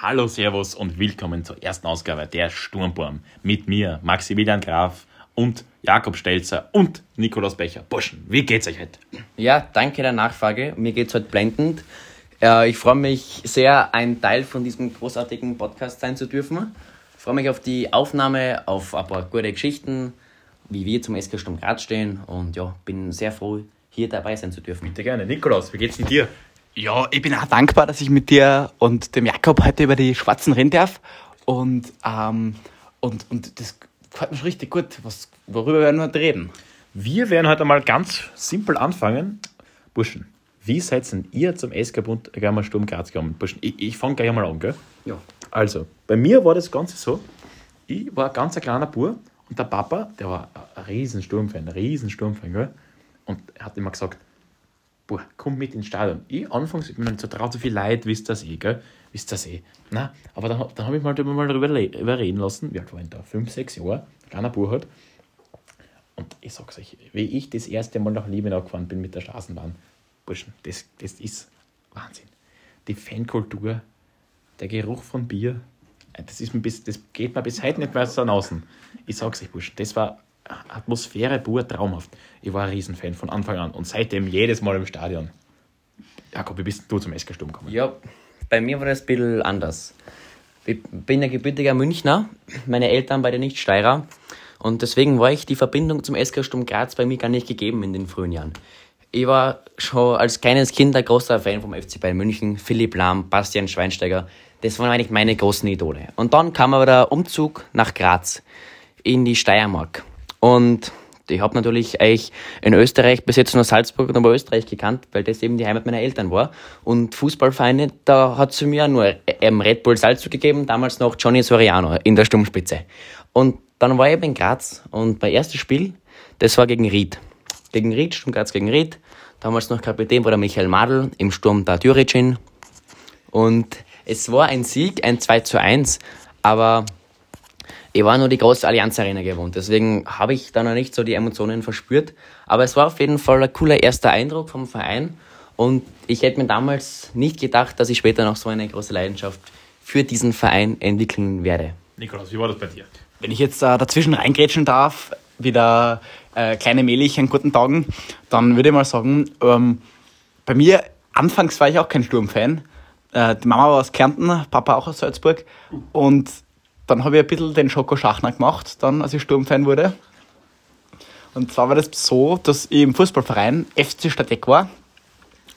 Hallo, Servus und willkommen zur ersten Ausgabe der Sturmbaum. Mit mir, Maximilian Graf und Jakob Stelzer und Nikolaus Becher. Burschen, wie geht's euch heute? Ja, danke der Nachfrage. Mir geht's heute blendend. Äh, ich freue mich sehr, ein Teil von diesem großartigen Podcast sein zu dürfen. Ich freue mich auf die Aufnahme, auf ein paar gute Geschichten, wie wir zum SK Sturm Graz stehen und ja, bin sehr froh, hier dabei sein zu dürfen. Bitte gerne. Nikolaus, wie geht's denn dir? Ja, ich bin auch dankbar, dass ich mit dir und dem Jakob heute über die Schwarzen reden darf. Und, ähm, und, und das gefällt mir schon richtig gut. Was, worüber werden wir heute reden? Wir werden heute mal ganz simpel anfangen. Burschen, wie seid denn ihr zum SK Bund Gamma Sturm Graz gekommen? Burschen, ich, ich fange gleich einmal an, gell? Ja. Also, bei mir war das Ganze so, ich war ein ganz ein kleiner Bub und der Papa, der war ein riesen Sturmfan, ein riesen Sturmfan, gell? Und er hat immer gesagt, boah, komm mit ins Stadion. Ich anfangs, ich nicht so traut, so viel Leid, wisst das eh, gell? Wisst das eh. Na, aber dann, dann habe ich mal, drüber- mal darüber überreden lassen, wie alt war ich da? Fünf, sechs Jahre, ein kleiner Bub halt. Und ich sag's euch, wie ich das erste Mal nach Liebenau gefahren bin mit der Straßenbahn, Burschen, das, das ist Wahnsinn. Die Fankultur, der Geruch von Bier, äh, das, ist mir bis, das geht mir bis heute nicht mehr so außen. Ich sag's euch, Burschen, das war Atmosphäre pur traumhaft. Ich war ein Riesenfan von Anfang an und seitdem jedes Mal im Stadion. Jakob, wie bist du zum SK Sturm gekommen? Ja, bei mir war das ein bisschen anders. Ich bin ein gebürtiger Münchner, meine Eltern beide nicht Steirer. Und deswegen war ich die Verbindung zum SK Sturm Graz bei mir gar nicht gegeben in den frühen Jahren. Ich war schon als kleines Kind ein großer Fan vom FC Bayern München, Philipp Lahm, Bastian Schweinsteiger. Das waren eigentlich meine großen Idole. Und dann kam aber der Umzug nach Graz in die Steiermark. Und ich habe natürlich eigentlich in Österreich bis jetzt nur Salzburg und Oberösterreich gekannt, weil das eben die Heimat meiner Eltern war. Und Fußballvereine, da hat es mir nur ähm, Red Bull Salzburg gegeben, damals noch Johnny Soriano in der Sturmspitze. Und dann war ich eben in Graz und mein erstes Spiel, das war gegen Ried. Gegen Ried, Sturm Graz gegen Ried. Damals noch Kapitän war der Michael Madl, im Sturm der Düricin. Und es war ein Sieg, ein 2 zu 1, aber ich war nur die große Allianz Arena gewohnt, deswegen habe ich da noch nicht so die Emotionen verspürt. Aber es war auf jeden Fall ein cooler erster Eindruck vom Verein und ich hätte mir damals nicht gedacht, dass ich später noch so eine große Leidenschaft für diesen Verein entwickeln werde. Nikolaus, wie war das bei dir? Wenn ich jetzt äh, dazwischen reingrätschen darf, wie der äh, kleine Melich an guten Tagen, dann würde ich mal sagen, ähm, bei mir, anfangs war ich auch kein Sturmfan. Äh, die Mama war aus Kärnten, Papa auch aus Salzburg. Und dann habe ich ein bisschen den Schoko Schachner gemacht, dann, als ich Sturmfan wurde. Und zwar war das so, dass ich im Fußballverein FC Stadek war.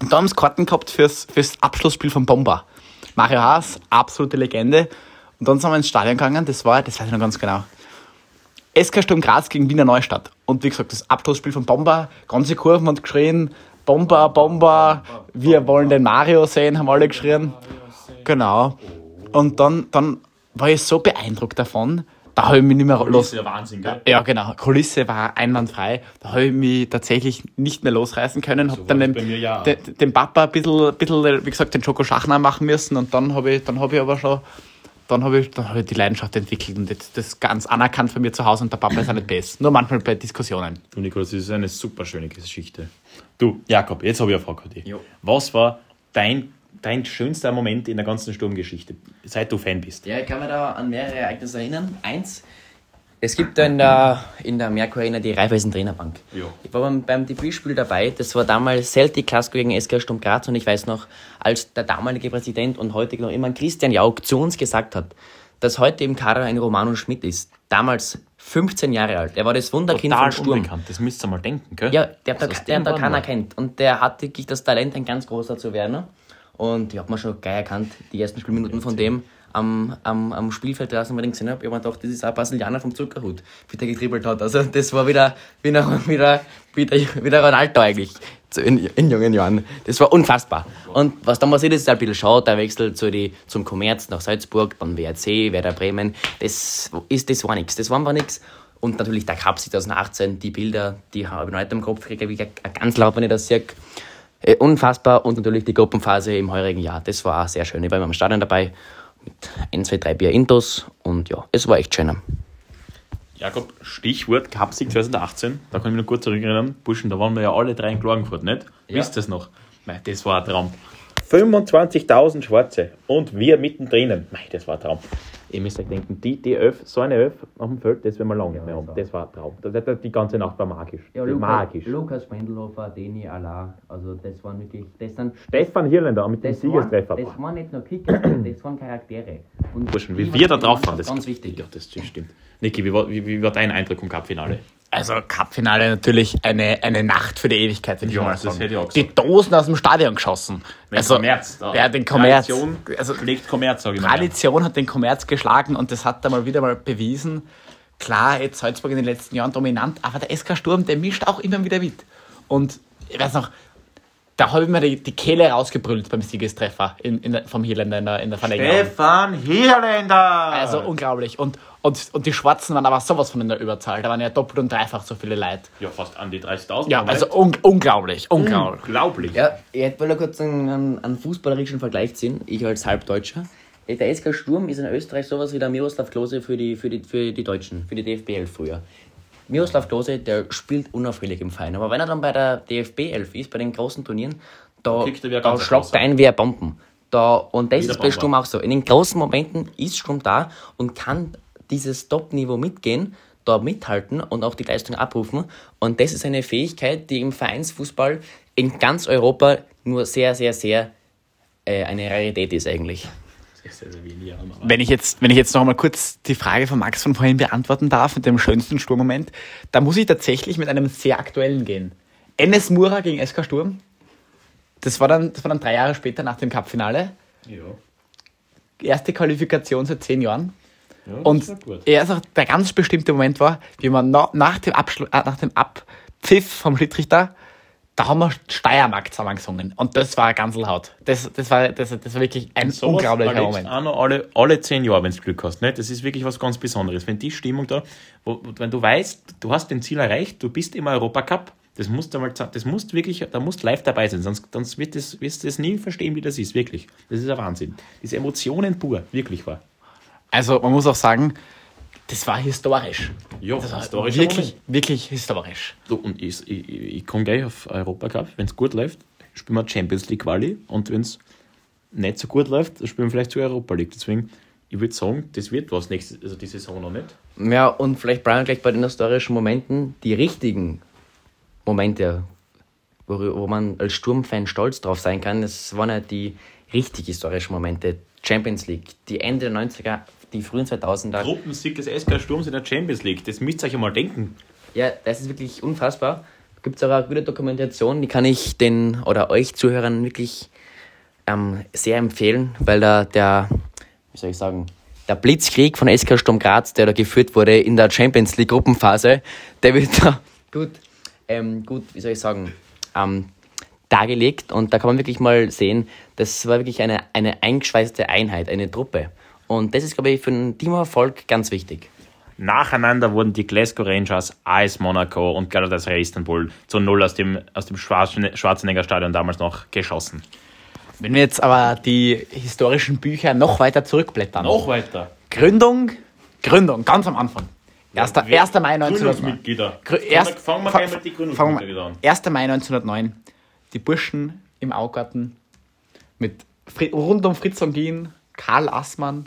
Und da haben sie Karten gehabt fürs, fürs Abschlussspiel von Bomber. Mario Haas, absolute Legende. Und dann sind wir ins Stadion gegangen, das war, das weiß ich noch ganz genau. SK Sturm Graz gegen Wiener Neustadt. Und wie gesagt, das Abschlussspiel von Bomber, ganze Kurven haben geschrien, Bomber, Bomber, wir wollen den Mario sehen, haben alle geschrien. Genau. Und dann, dann war ich so beeindruckt davon, da habe ich mich nicht mehr Das los. ja Wahnsinn, gell? Ja, genau. Kulisse war einwandfrei. Da habe ich mich tatsächlich nicht mehr losreißen können. Hab war dann mir ja den, den Papa ein bisschen, bisschen, wie gesagt, den Schoko Schachner machen müssen. Und dann habe ich, dann habe ich aber schon, dann habe ich, dann habe ich die Leidenschaft entwickelt und jetzt das ganz anerkannt von mir zu Hause und der Papa ist auch nicht besser. Nur manchmal bei Diskussionen. Du, Nikolaus, das ist eine super schöne Geschichte. Du, Jakob, jetzt habe ich eine Frage an dich. Jo. Was war dein, dein schönster Moment in der ganzen Sturmgeschichte, seit du Fan bist? Ja, ich kann mich da an mehrere Ereignisse erinnern. Eins, es gibt da in der, in der Merkur Arena die Raiffeisen Trainerbank. Ja. Ich war beim, beim Debütspiel dabei. Das war damals Celtic Glasgow gegen SK Sturm Graz und ich weiß noch, als der damalige Präsident und heute noch immer Christian Jauch zu uns gesagt hat, dass heute im Kader ein Romano Schmidt ist. Damals 15 Jahre alt. Er war das Wunderkind Total vom Sturm. unbekannt, das müsst ihr mal denken, gell? Ja, der aus der hat da keiner kennt. Und der hat wirklich das Talent, ein ganz großer zu werden. Und ich habe mir schon geil erkannt, die ersten Spielminuten von dem am, am, am Spielfeld draußen, weil ich gesehen habe, ich hab mir gedacht, das ist ein Brasilianer vom Zuckerhut, wie der getribbelt hat. Also das war wieder, wieder, wieder, wieder, wieder Ronaldo eigentlich in, in jungen Jahren. Das war unfassbar. Und was dann passiert ist, ist ein bisschen schade, der Wechsel zu die, zum Kommerz nach Salzburg, dann WRC, Werder Bremen, das, ist, das war nichts. Das war nichts. Und natürlich der Cup 2018, die Bilder, die habe ich noch nicht im Kopf, kriege ich ganz laut, wenn ich das sehe. Äh, unfassbar. Und natürlich die Gruppenphase im heurigen Jahr. Das war auch sehr schön. Ich war immer am Stadion dabei mit 1, 2, 3 Bier Intos. Und ja, es war echt schön. Jakob, Stichwort Cupsieg 2018, da kann ich mich noch kurz zurückerinnern. Burschen, da waren wir ja alle drei in Klagenfurt, nicht? Ja. Wisst ihr das noch? Mei, das war ein Traum. 25.000 Schwarze und wir mittendrin. Mei, das war ein Traum. Ihr müsst euch denken, die, die Öf, so eine Öf auf dem Feld, das werden wir lange nicht mehr haben. Das war ein Traum. Das, das, die ganze Nacht war magisch. Ja, Lukas, magisch. Lukas Sprendelhofer, Deni Allah, also das waren wirklich, das sind, Stefan Hirländer mit dem das waren, Siegestreffer. das waren nicht nur Kicker, das waren Charaktere. Und Burschen, wie wir da drauf waren, das ganz wichtig. Ja, das stimmt. Niki, wie war, wie, wie war dein Eindruck im Cup-Finale? Also Cup-Finale natürlich eine, eine Nacht für die Ewigkeit, würde ich Ja, mal sagen. ich auch Die Dosen aus dem Stadion geschossen. also, Kommerz, da. Ja, den Kommerz. Tradition Also, schlägt Kommerz, sage ich mal. Tradition hat den Kommerz geschlagen und das hat er mal wieder mal bewiesen. Klar, jetzt Salzburg in den letzten Jahren dominant, aber der SK Sturm, der mischt auch immer wieder mit. Und ich weiß noch, da habe ich mir die, die Kehle rausgebrüllt beim Siegestreffer in, in vom Hirländer in der, in der Verlängerung. Stefan Hirländer! Also unglaublich. Und, und, und die Schwarzen waren aber sowas von in der Überzahl. Da waren ja doppelt und dreifach so viele Leute. ja, fast an die 30.000. Ja, also un unglaublich, unglaublich. unglaublich. Ja, ich hätte mal kurz einen, einen, fußballerischen Vergleich ziehen, ich als Halbdeutscher. Der SK Sturm ist in Österreich sowas wie der Miroslav Klose für die, für die, für die Deutschen, für die DFB 11 früher. Miroslav Klose, der spielt unaufreglich im Verein, aber wenn er dann bei der DFB 11 ist, bei den großen Turnieren, da, er da schlagt er ein wie ein Bomben. Da, und das Wie der ist bei. Sturm auch so. In den großen Momenten ist Sturm da und kann dieses Top-Niveau mitgehen, da mithalten und auch die Leistung abrufen. Und das ist eine Fähigkeit, die im Vereinsfußball in ganz Europa nur sehr, sehr, sehr äh, eine Rarität ist eigentlich. Ist also aber- Wenn ich jetzt, wenn ich jetzt noch mal kurz die Frage von Max von vorhin beantworten darf, mit dem schönsten Sturmmoment, da muss ich tatsächlich mit einem sehr aktuellen gehen. Enes Mura gegen SK Sturm. Das war dann, das war dann drei Jahre später nach dem Cup-Finale. Ja. Erste Qualifikation seit zehn Jahren. Ja, Und gut. erst auch der ganz bestimmte Moment war, wie man na, nach, dem Abschlu äh, nach dem Abpfiff vom Schiedsrichter, da haben wir Steiermark zusammengesungen. Und das war Ganselhaut. Das, das, war, das, das war wirklich ein Sowas unglaublicher erlebst Moment. Auch noch alle, alle zehn Jahre, wenn du Glück hast. Ne? Das ist wirklich was ganz Besonderes. Wenn die Stimmung da, wo, wenn du weißt, du hast den Ziel erreicht, du bist im Europacup, das musst du mal, das musst wirklich, da musst live dabei sein, sonst, sonst wird das, wirst du das nie verstehen, wie das ist, wirklich. Das ist ein Wahnsinn. Diese Emotionen pur, wirklich wahr. Also man muss auch sagen, das war historisch. Ja, Das war historischer wirklich, Moment. wirklich historisch. So, und ich, ich, ich komme gleich auf Europacup. Wenn es gut läuft, spielen wir Champions League Quali. Und wenn es nicht so gut läuft, dann spielen wir vielleicht zur Europa League. Deswegen, ich würde sagen, das wird was nächste, also die Saison noch nicht. Ja, und vielleicht bleiben wir gleich bei den historischen Momenten, die richtigen Momente, wo, wo man als Sturmfan stolz drauf sein kann. Das waren ja die richtig historischen Momente. Champions League, die Ende der 90er, die frühen 2000er. Gruppensieg des SK Sturms in der Champions League. Das müsst ihr euch einmal denken. Ja, das ist wirklich unfassbar. Gibt es auch eine gute Dokumentation, die kann ich den oder euch Zuhörern wirklich ähm, sehr empfehlen, weil da der, wie soll ich sagen, der Blitzkrieg von SK Sturm Graz, der da geführt wurde in der Champions League Gruppenphase, der wird da gut, ähm, gut, wie soll ich sagen, ähm, dargelegt und da kann man wirklich mal sehen, das war wirklich eine, eine eingeschweißte Einheit, eine Truppe. Und das ist, glaube ich, für einen Teamerfolg ganz wichtig. Nacheinander wurden die Glasgow Rangers, AS Monaco und Galatasaray Istanbul zu Null aus dem, aus dem Schwarzen- Schwarzenegger Stadion damals noch geschossen. Wenn wir jetzt aber die historischen Bücher noch weiter zurückblättern. weiter. Gründung, Gründung, ganz am Anfang. 1. 1. Mai 1909. Gründungsmitglieder. Grü- erst- fangen wir gleich mit den fangen Gründungsmitgliedern an. wir- 1. Mai 1909. Die Burschen im Augarten mit Fri rund um Fritz Ongin, Karl Assmann.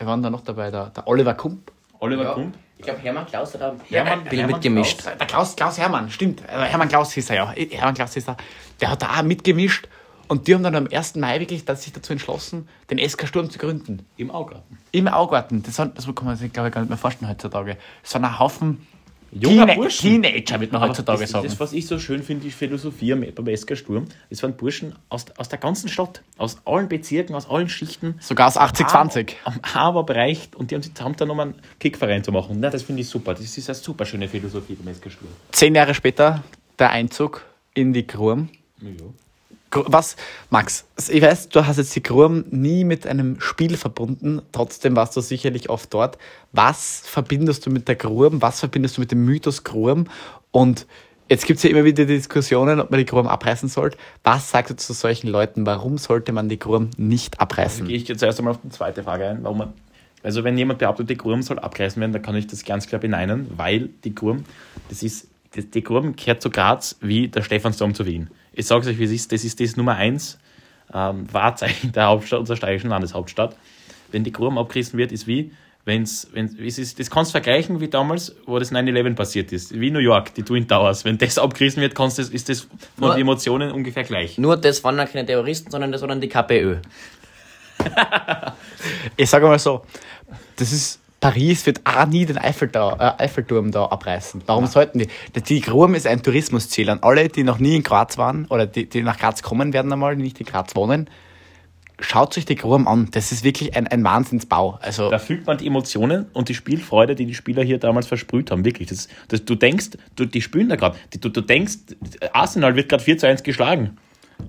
Wir waren da noch dabei, der, der Oliver Kump. Oliver Kump. Ich glaube, Hermann Klaus hat Hermann- ein bisschen Hermann mitgemischt. Der Klaus, Klaus Hermann, stimmt. Hermann Klaus hieß er ja. Hermann Klaus hieß er. Der hat da auch mitgemischt. Und die haben dann am 1. Mai wirklich dass sich dazu entschlossen, den SK Sturm zu gründen. Im Augarten. Im Augarten. Das, das kann man sich, glaube ich, gar nicht mehr vorstellen heutzutage. Es waren ein Haufen Junger Teenie- Burschen. Teenager, wird man heutzutage das, sagen. Das, was ich so schön finde, die Philosophie am- beim SK Sturm, das waren Burschen aus, aus der ganzen Stadt, aus allen Bezirken, aus allen Schichten. Sogar aus 80-20. Am Haberbereich und die haben sich dann um einen Kickverein zu machen. Na, das finde ich super. Das ist eine super schöne Philosophie beim SK Sturm. Zehn Jahre später der Einzug in die Grum. Ja. Was, Max, ich weiß, du hast jetzt die Grum nie mit einem Spiel verbunden, trotzdem warst du sicherlich oft dort. Was verbindest du mit der Grum? Was verbindest du mit dem Mythos Grum? Und jetzt gibt es ja immer wieder Diskussionen, ob man die Grum abreißen sollte. Was sagst du zu solchen Leuten? Warum sollte man die Grum nicht abreißen? Gehe ich jetzt erst einmal auf die zweite Frage ein. Warum also wenn jemand behauptet, die Gurm soll abreißen werden, dann kann ich das ganz klar beneinen, weil die Gurm, das ist, die, Gurm gehört zu Graz wie der Stephansdom zu Wien. Ich sage es euch, wie es ist, das ist das Nummer eins ähm, Wahrzeichen der Hauptstadt, unserer steirischen Landeshauptstadt. Wenn die Gruben abgerissen wird, ist wie, wenn's, wenn, es ist, das kannst du vergleichen wie damals, wo das 9-11 passiert ist. Wie New York, die Twin Towers. Wenn das abgerissen wird, kannst du, ist das von Nur- den Emotionen ungefähr gleich. Nur das waren dann keine Terroristen, sondern das waren dann die KPÖ. Ich sage mal so, das ist, Paris wird auch nie den Eiffeltau, äh, Eiffelturm da abreißen. Warum sollten die? Der- Die Grum ist ein Tourismusziel. An alle, die noch nie in Graz waren oder die, die nach Graz kommen werden einmal, die nicht in Graz wohnen, schaut euch die Grum an. Das ist wirklich ein, ein Wahnsinnsbau. Also, Da fühlt man die Emotionen und die Spielfreude, die die Spieler hier damals versprüht haben. Wirklich. Das, das, du denkst, du, die spielen da gerade. Du, du denkst, Arsenal wird gerade 4 zu 1 geschlagen.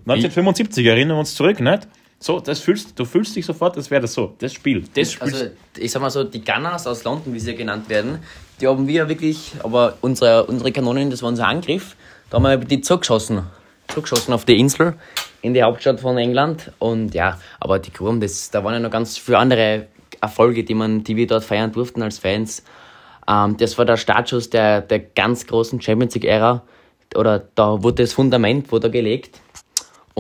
1975, erinnern wir uns zurück, nicht? So, das fühlst, du fühlst dich sofort, als wäre das so. Das Spiel. Das spielst Also, ich sag mal so, die Gunners aus London, wie sie genannt werden, die haben wir wirklich, aber unsere, unsere Kanonen, das war unser Angriff, da haben wir die zurückgeschossen. Zurückgeschossen auf die Insel, in die Hauptstadt von England. Und ja, aber die Grum, das, da waren ja noch ganz viele andere Erfolge, die, man, die wir dort feiern durften als Fans. Ähm, das war der Startschuss der, der ganz großen Champions League-Ära. Oder da wurde das Fundament wurde gelegt.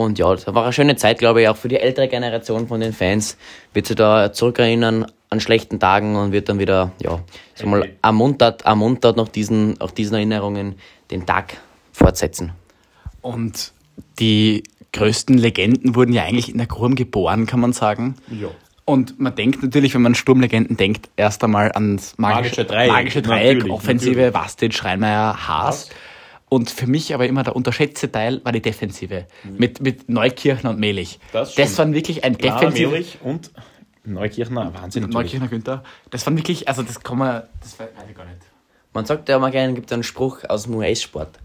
Und ja, das war eine schöne Zeit, glaube ich, auch für die ältere Generation von den Fans. Wird sich da zurückerinnern an schlechten Tagen und wird dann wieder, ja, sag mal, ermuntert, ermuntert nach diesen, auch diesen Erinnerungen den Tag fortsetzen. und die größten Legenden wurden ja eigentlich in der Grum geboren, kann man sagen. Ja. Und man denkt natürlich, wenn man an Sturmlegenden denkt, erst einmal ans magische, Magische Dreieck. magische Dreieck Natürlich, Offensive, natürlich. Vastic, Reinmeier, Haas. Und für mich aber immer der unterschätzte Teil war die Defensive. Mit, mit Neukirchner und Melich. Mhm. Das Das, waren wirklich ein Planer, defensiver. Mehrich und Neukirchner. Wahnsinn natürlich. Neukirchner Günther. Das waren wirklich, also das kann man, das weiß ich gar nicht. Man sagt ja immer gerne, gibt einen Spruch aus dem US-Sport.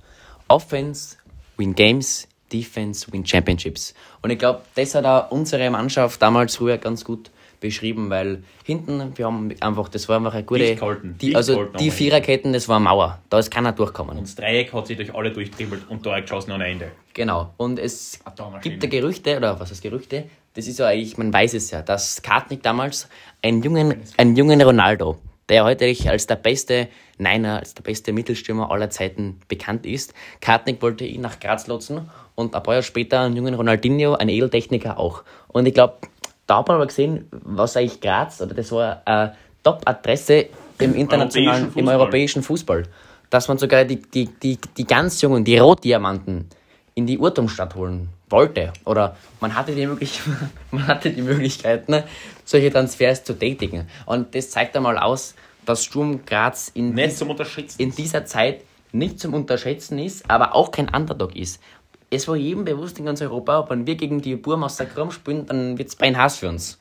Offense win games, Defense win championships. Und ich glaube, das hat auch unsere Mannschaft damals früher ganz gut beschrieben, weil hinten, wir haben einfach, das war einfach eine gute, Dicht gehalten, die, also die Viererketten, das war eine Mauer, da ist keiner durchgekommen. Und das Dreieck hat sich durch alle durchtribbelt und da geschossen ohne Ende. Genau. Und es gibt da Gerüchte, oder was heißt Gerüchte? Das ist ja eigentlich, man weiß es ja, dass Kartnick damals einen jungen, einen jungen Ronaldo, der heute als der beste Niner, als der beste Mittelstürmer aller Zeiten bekannt ist, Kartnick wollte ihn nach Graz lotsen und ein paar Jahre später einen jungen Ronaldinho, einen Edeltechniker auch. Und ich glaube, da hat man aber gesehen, was eigentlich Graz, oder das war eine Top-Adresse im internationalen, europäischen im europäischen Fußball. Dass man sogar die, die, die, die ganz jungen, die Rotdiamanten in die Urtumstadt holen wollte. Oder man hatte die, möglich man hatte die Möglichkeit, ne, solche Transfers zu tätigen. Und das zeigt einmal aus, dass Sturm Graz in, dies- in dieser Zeit nicht zum Unterschätzen ist, aber auch kein Underdog ist. Es war jedem bewusst in ganz Europa, wenn wir gegen die Burm aus der Kram spielen, dann wird es bein Hass für uns.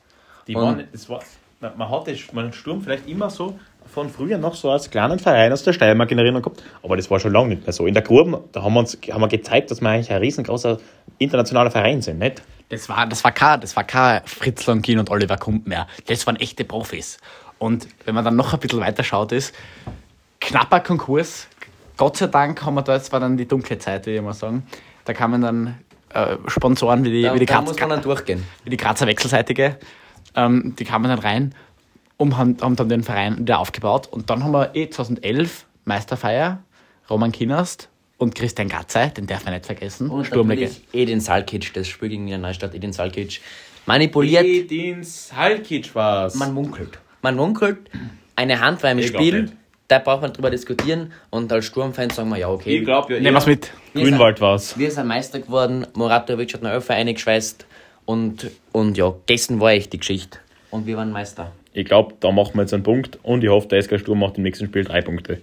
Die waren, das war, man man hat man Sturm vielleicht immer so von früher noch so als kleinen Verein aus der Steiermark in Erinnerung gehabt, aber das war schon lange nicht mehr so. In der Gruben, da haben wir uns haben wir gezeigt, dass wir eigentlich ein riesengroßer internationaler Verein sind, nicht? Das war, das war kein, das war kein Fritz Langin und Oliver Kump mehr. Das waren echte Profis. Und wenn man dann noch ein bisschen weiter schaut, ist knapper Konkurs. Gott sei Dank haben wir da, jetzt war dann die dunkle Zeit, würde ich mal sagen. Da kamen dann äh, Sponsoren wie die, Da, wie die, da Graz, muss man dann durchgehen. wie die Grazer Wechselseitige. Ähm, die kamen dann rein und haben, haben dann den Verein wieder aufgebaut. Und dann haben wir eh 2011 Meisterfeier, Roman Kinast und Christian Gatzei, den darf man nicht vergessen. Und natürlich Edin Salkic, das Spiel gegen die Neustadt, Edin Salkic, manipuliert, Edin Salkic war's. man munkelt. Man munkelt, eine Hand war im Ich Spiel, nicht. Da braucht man drüber diskutieren und als Sturmfan sagen wir, ja okay, ich glaube, ja, Nehmen wir's mit. Grünwald war's. wir sind Meister geworden, Moratovic hat noch Elfer eingeschweißt und, und ja, gestern war echt die Geschichte. Und wir waren Meister. Ich glaube, da machen wir jetzt einen Punkt und ich hoffe, der SK Sturm macht im nächsten Spiel drei Punkte.